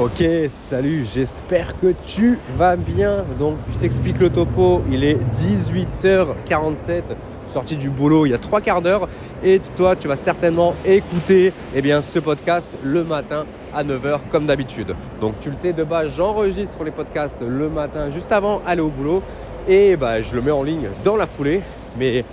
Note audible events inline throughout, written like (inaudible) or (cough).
Ok, salut, j'espère que tu vas bien. Donc, je t'explique le topo. Il est 18h47, sorti du boulot il y a trois quarts d'heure. Et toi, tu vas certainement écouter eh bien, ce podcast le matin à 9h comme d'habitude. Donc, tu le sais, de base, j'enregistre les podcasts le matin juste avant d'aller au boulot. Et bah, je le mets en ligne dans la foulée. Mais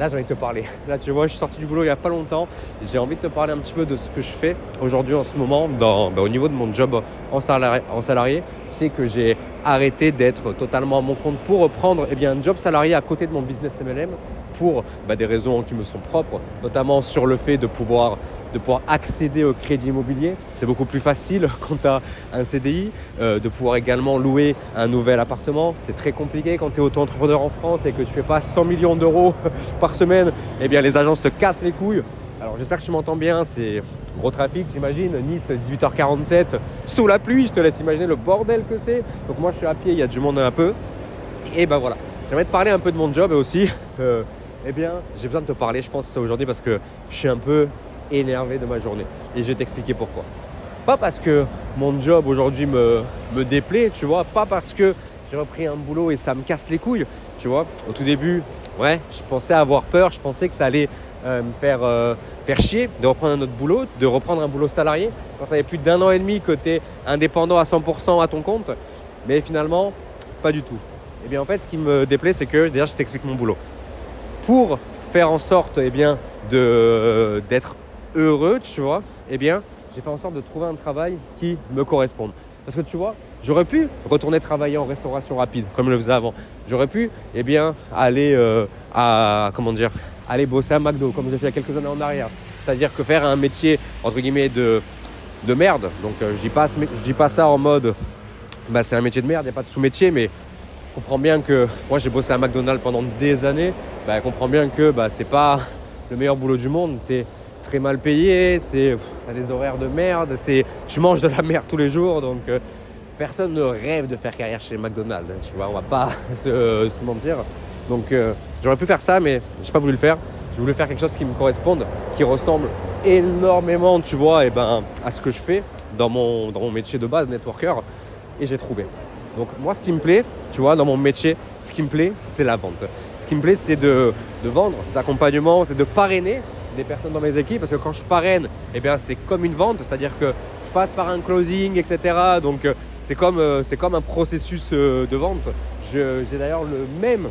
Là, j'ai envie de te parler. Là, tu vois, je suis sorti du boulot il n'y a pas longtemps. J'ai envie de te parler un petit peu de ce que je fais aujourd'hui en ce moment bah, au niveau de mon job en salarié. En salarié. Tu sais que j'ai arrêté d'être totalement à mon compte pour reprendre eh bien, un job salarié à côté de mon business MLM pour bah, des raisons qui me sont propres, notamment sur le fait de pouvoir de pouvoir accéder au crédit immobilier. C'est beaucoup plus facile (laughs) quand tu as un CDI, euh, de pouvoir également louer un nouvel appartement. C'est très compliqué quand tu es auto-entrepreneur en France et que tu fais pas 100 millions d'euros (laughs) par semaine. Eh bien, les agences te cassent les couilles. Alors j'espère que tu m'entends bien, c'est gros trafic, j'imagine. Nice, 18h47, sous la pluie, je te laisse imaginer le bordel que c'est. Donc moi je suis à pied, il y a du monde un peu. Et ben voilà, j'aimerais te parler un peu de mon job et aussi, euh, eh bien, j'ai besoin de te parler, je pense, aujourd'hui parce que je suis un peu énervé de ma journée. Et je vais t'expliquer pourquoi. Pas parce que mon job aujourd'hui me, déplaît, tu vois, pas parce que j'ai repris un boulot et ça me casse les couilles, tu vois. Au tout début, ouais, je pensais avoir peur, je pensais que ça allait euh, me faire, euh, faire chier de reprendre un autre boulot, de reprendre un boulot salarié. Quand ça fait plus d'un an et demi que tu es indépendant à 100% à ton compte, mais finalement, pas du tout. Eh bien en fait, ce qui me déplaît, c'est que déjà, je t'explique mon boulot. Pour faire en sorte eh bien, d'être heureux, tu vois, eh bien, j'ai fait en sorte de trouver un travail qui me corresponde. Parce que tu vois, j'aurais pu retourner travailler en restauration rapide, comme je le faisais avant. J'aurais pu, eh bien, aller euh, à, comment dire, aller bosser à McDo, comme j'ai fait il y a quelques années en arrière. C'est-à-dire que faire un métier, entre guillemets, de, de merde. Donc, je dis je dis pas ça en mode, bah, c'est un métier de merde, il n'y a pas de sous-métier, mais comprends bien que moi, j'ai bossé à McDonald's pendant des années. Bah, comprends bien que bah, c'est pas le meilleur boulot du monde. Es, très mal payé, c'est des horaires de merde, c'est tu manges de la merde tous les jours, donc euh, personne ne rêve de faire carrière chez McDonald's, tu vois, on va pas (laughs) se, mentir. Donc euh, j'aurais pu faire ça, mais j'ai pas voulu le faire. Je voulais faire quelque chose qui me corresponde, qui ressemble énormément, tu vois, et eh ben, à ce que je fais dans mon, dans mon métier de base, networker, et j'ai trouvé. Donc moi, ce qui me plaît, tu vois, dans mon métier, ce qui me plaît, c'est la vente. Qui me plaît, c'est de, vendre des accompagnements, c'est de parrainer des personnes dans mes équipes parce que quand je parraine, eh bien c'est comme une vente, c'est-à-dire que je passe par un closing, etc. Donc euh, c'est comme, euh, c'est comme un processus euh, de vente. J'ai d'ailleurs le même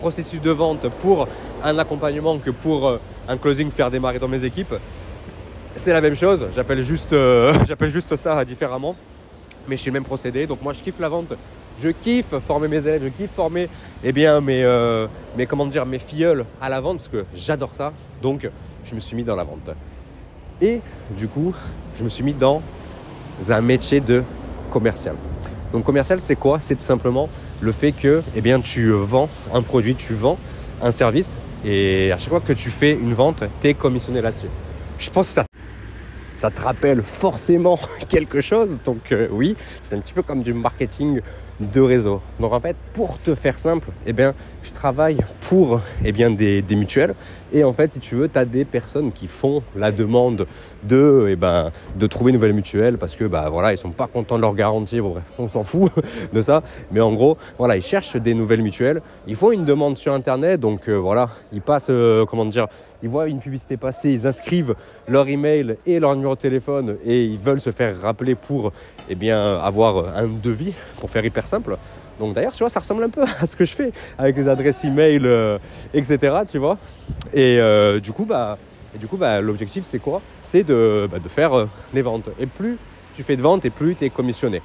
processus de vente pour un accompagnement que pour un closing faire démarrer dans mes équipes. C'est la même chose, j'appelle juste, (laughs) j'appelle juste ça différemment, mais je suis le même procédé. Donc moi je kiffe la vente je kiffe former mes élèves, je kiffe former eh bien, mes, euh, mes, comment dire, mes filleuls à la vente parce que j'adore ça. Donc, je me suis mis dans la vente. Et du coup, je me suis mis dans un métier de commercial. Donc, commercial, c'est quoi? C'est tout simplement le fait que eh bien, tu vends un produit, tu vends un service et à chaque fois que tu fais une vente, tu es commissionné là-dessus. Je pense que ça ça te rappelle forcément (laughs) quelque chose. Donc euh, oui, c'est un petit peu comme du marketing de réseau. Donc en fait, pour te faire simple, eh bien, je travaille pour eh bien, des, mutuelles. Et en fait, si tu veux, tu as des personnes qui font la demande de, eh ben, de trouver une nouvelle mutuelle parce que bah, voilà, ils sont pas contents de leur garantie. bref, on s'en fout (laughs) de ça. Mais en gros, voilà, ils cherchent des nouvelles mutuelles. Ils font une demande sur Internet. Donc euh, voilà, ils passent, euh, comment dire, ils voient une publicité passer, ils inscrivent leur email et leur numéro de téléphone et ils veulent se faire rappeler pour eh bien, avoir un devis, pour faire hyper simple. Donc d'ailleurs, tu vois, ça ressemble un peu (laughs) à ce que je fais avec les adresses email, euh, etc. Tu vois. Et euh, du coup, bah, et du coup, bah, l'objectif, c'est quoi? C'est de, bah, de faire euh, les ventes. Et plus tu fais de ventes, et plus tu es commissionné.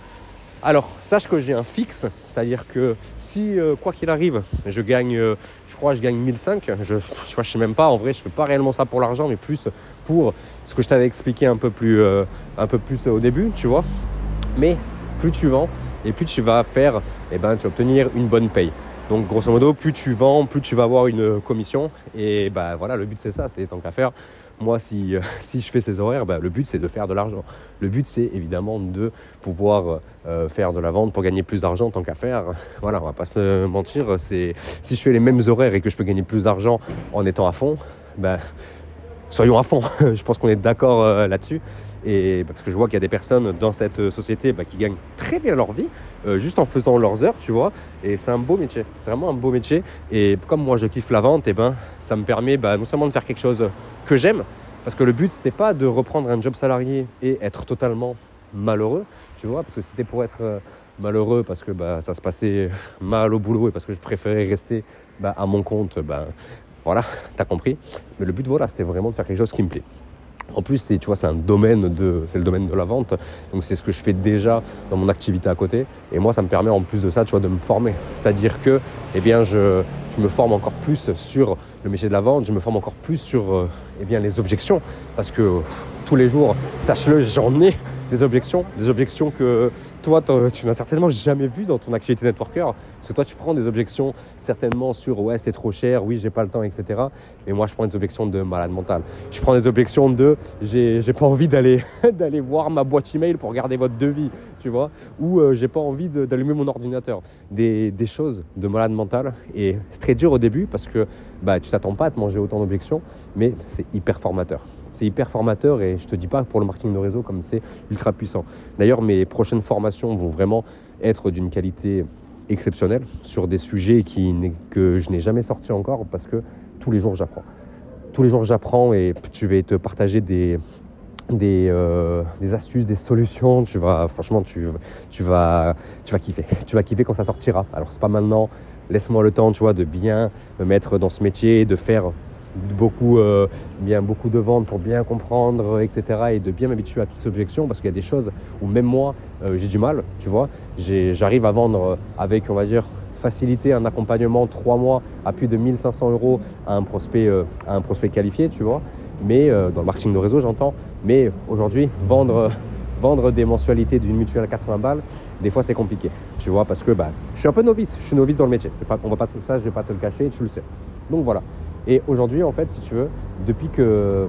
Alors, sache que j'ai un fixe, c'est-à-dire que si, quoi qu'il arrive, je gagne, je crois, je gagne 1005, je ne sais même pas, en vrai, je ne fais pas réellement ça pour l'argent, mais plus pour ce que je t'avais expliqué un peu plus, un peu plus au début, tu vois. Mais plus tu vends et plus tu vas faire, eh ben, tu vas obtenir une bonne paye. Donc grosso modo, plus tu vends, plus tu vas avoir une commission. Et bah voilà, le but c'est ça, c'est tant qu'à faire. Moi, si, (laughs) si je fais ces horaires, bah, le but c'est de faire de l'argent. Le but c'est évidemment de pouvoir euh, faire de la vente pour gagner plus d'argent tant qu'à faire. (laughs) Voilà, on va pas se mentir. C'est si je fais les mêmes horaires et que je peux gagner plus d'argent en étant à fond, bah, soyons à fond. (laughs) je pense qu'on est d'accord euh, là-dessus. Et parce que je vois qu'il y a des personnes dans cette société bah, qui gagnent très bien leur vie, euh, juste en faisant leurs heures, tu vois. Et c'est un beau métier. C'est vraiment un beau métier. Et comme moi, je kiffe la vente, et ben, ça me permet bah, non seulement de faire quelque chose que j'aime, parce que le but, c'était pas de reprendre un job salarié et être totalement malheureux, tu vois, parce que c'était pour être euh, malheureux parce que bah, ça se passait (laughs) mal au boulot et parce que je préférais rester bah, à mon compte, bah, voilà, t'as compris. Mais le but, voilà, c'était vraiment de faire quelque chose qui me plaît. En plus, c'est, tu vois, c'est un domaine de, c'est le domaine de la vente. Donc, c'est ce que je fais déjà dans mon activité à côté. Et moi, ça me permet en plus de ça, tu de me former. C'est-à-dire que, eh bien, je, je me forme encore plus sur le métier de la vente. Je me forme encore plus sur, euh, eh bien, les objections. Parce que tous les jours, sache-le, j'en ai des objections, des objections que toi, tu n'as certainement jamais vu dans ton activité networker. Parce que toi, tu prends des objections certainement sur ouais, c'est trop cher, oui, j'ai pas le temps, etc. Et moi, je prends des objections de malade mental. Je prends des objections de j'ai, pas envie (laughs) d'aller, voir ma boîte email pour regarder votre devis, tu vois, ou euh, j'ai pas envie d'allumer mon ordinateur. Des, des, choses de malade mental. Et c'est très dur au début parce que bah, tu t'attends pas à te manger autant d'objections, mais c'est hyper formateur c'est hyper formateur et je te dis pas pour le marketing de réseau comme c'est ultra puissant. D'ailleurs, mes prochaines formations vont vraiment être d'une qualité exceptionnelle sur des sujets que je n'ai jamais sortis encore parce que tous les jours j'apprends. Tous les jours j'apprends et je vais te partager euh, des, astuces, des solutions. Tu vas, franchement, tu, tu, vas, tu vas kiffer. Tu vas kiffer quand ça sortira. Alors, c'est pas maintenant. Laisse-moi le temps, tu de bien me mettre dans ce métier, de faire beaucoup, euh, bien, beaucoup de ventes pour bien comprendre, etc. Et de bien m'habituer à toutes ces objections parce qu'il y a des choses où même moi, euh, j'ai du mal, tu vois. J'arrive à vendre avec, on va dire, facilité un accompagnement trois mois à plus de 1500 euros à un prospect, euh, à un prospect qualifié, tu vois. Mais dans le marketing de réseau, j'entends. Mais aujourd'hui, vendre, vendre des mensualités d'une mutuelle à 80 balles, des fois c'est compliqué, tu vois, parce que bah, je suis un peu novice, je suis novice dans le métier. on va pas tout ça, je vais pas te le cacher, tu le sais. Donc voilà. Et aujourd'hui, en fait, si tu veux, depuis que,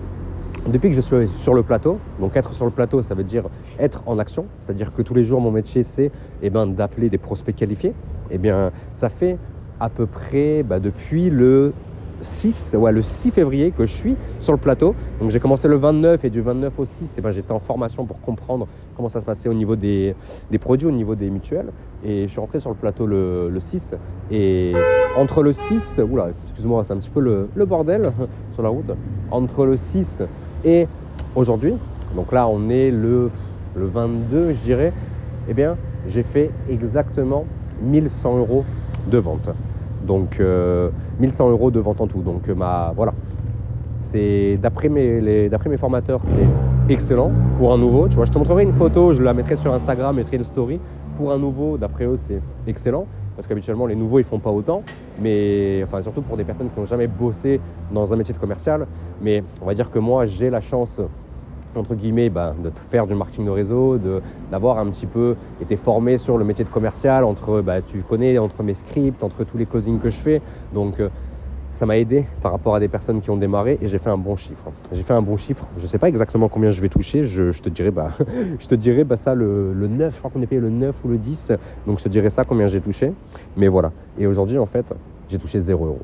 je suis sur le plateau, donc être sur le plateau, ça veut dire être en action, c'est-à-dire que tous les jours, mon métier, c'est eh ben, d'appeler des prospects qualifiés. Eh bien, ça fait à peu près bah, depuis le 6, ouais, le 6 février que je suis sur le plateau. Donc j'ai commencé le 29 et du 29 au 6, et ben, j'étais en formation pour comprendre comment ça se passait au niveau des, produits, au niveau des mutuelles. Et je suis rentré sur le plateau le, le 6. Et entre le 6, oula, excuse-moi, c'est un petit peu le, le, bordel (laughs) sur la route. Entre le 6 et aujourd'hui, donc là on est le, le 22, je dirais, eh bien j'ai fait exactement 1100 euros de vente. Donc 1100 euh, euros de vente en tout. Donc euh, ma voilà. C'est d'après mes, formateurs, c'est excellent pour un nouveau. Tu vois, je te montrerai une photo, je la mettrai sur Instagram, mettrai une story. Pour un nouveau, d'après eux, c'est excellent parce qu'habituellement les nouveaux ils font pas autant, mais enfin surtout pour des personnes qui n'ont jamais bossé dans un métier de commercial. Mais on va dire que moi j'ai la chance entre guillemets, ben, de faire du marketing de réseau, d'avoir un petit peu été formé sur le métier de commercial, entre, ben, tu connais, entre mes scripts, entre tous les closings que je fais. Donc, euh, ça m'a aidé par rapport à des personnes qui ont démarré et j'ai fait un bon chiffre. J'ai fait un bon chiffre. Je ne sais pas exactement combien je vais toucher. Je, te dirai, je te dirai bah, (laughs) ça le, le 9. Je crois qu'on est payé le 9 ou le 10. Donc, je te dirai ça combien j'ai touché. Mais voilà. Et aujourd'hui, en fait, j'ai touché 0 euros.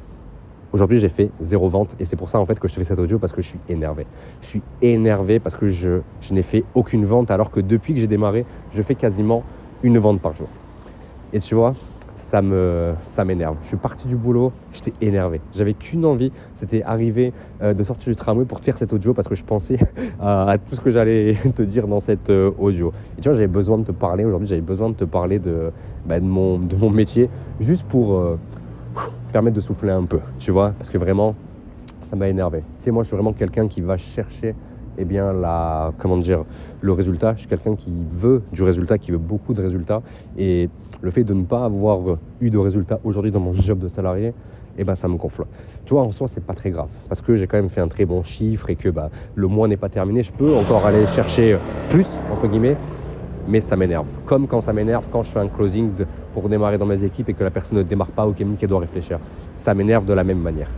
Aujourd'hui, j'ai fait zéro vente et c'est pour ça en fait que je te fais cet audio parce que je suis énervé. Je suis énervé parce que je, je n'ai fait aucune vente alors que depuis que j'ai démarré, je fais quasiment une vente par jour. Et tu vois, ça me ça m'énerve. Je suis parti du boulot, j'étais énervé. J'avais qu'une envie, c'était arriver euh, de sortir du tramway pour te faire cet audio parce que je pensais (laughs) à, tout ce que j'allais (laughs) te dire dans cet euh, audio. Et tu vois, j'avais besoin de te parler aujourd'hui, j'avais besoin de te parler de, bah, de, mon, de mon métier juste pour euh, permettre de souffler un peu, tu vois, parce que vraiment, ça m'a énervé. Tu sais, moi, je suis vraiment quelqu'un qui va chercher, eh bien, la, comment dire, le résultat. Je suis quelqu'un qui veut du résultat, qui veut beaucoup de résultats. Et le fait de ne pas avoir eu de résultats aujourd'hui dans mon (laughs) job de salarié, eh ben, ça me gonfle. Tu vois, en soi, c'est pas très grave parce que j'ai quand même fait un très bon chiffre et que bah, le mois n'est pas terminé. Je peux encore aller chercher plus, entre guillemets, mais ça m'énerve. Comme quand ça m'énerve quand je fais un closing pour démarrer dans mes équipes et que la personne ne démarre pas ou qu'elle doit réfléchir. Ça m'énerve de la même manière.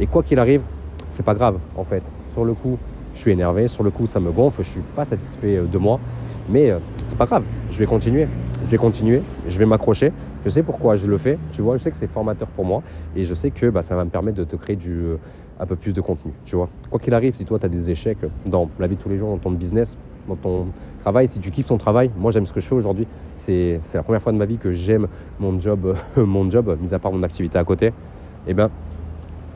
Et quoi qu'il arrive, c'est pas grave en fait. Sur le coup, je suis énervé, sur le coup, ça me gonfle, je suis pas satisfait euh, de moi, mais euh, c'est pas grave. Je vais continuer, je vais continuer, je vais m'accrocher. Je sais pourquoi je le fais, tu vois, je sais que c'est formateur pour moi et je sais que bah, ça va me permettre de te créer euh, un peu plus de contenu, tu vois. Quoi qu'il arrive, si toi tu as des échecs dans la vie de tous les jours, dans ton business, dans ton travail, si tu kiffes ton travail, moi j'aime ce que je fais aujourd'hui. C'est la première fois de ma vie que j'aime mon job, (laughs) mon job, mis à part mon activité à côté. Eh bien,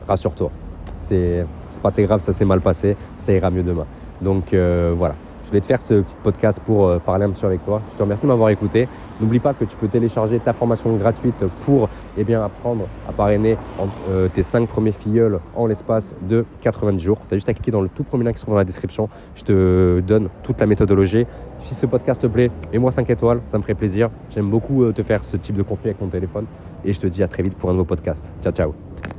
rassure-toi, c'est pas très grave, ça s'est mal passé, ça ira mieux demain. Donc euh, voilà, je voulais te faire ce petit podcast pour euh, parler un petit peu avec toi. Je te remercie de m'avoir écouté. N'oublie pas que tu peux télécharger ta formation gratuite pour eh bien, apprendre à parrainer euh, tes 5 premiers filleuls en l'espace de 90 jours. Tu as juste à cliquer dans le tout premier lien qui se trouve dans la description. Je te donne toute la méthodologie. Si ce podcast te plaît, mets-moi 5 étoiles, ça me ferait plaisir. J'aime beaucoup euh, te faire ce type de contenu avec mon téléphone. Et je te dis à très vite pour un nouveau podcast. Ciao, ciao.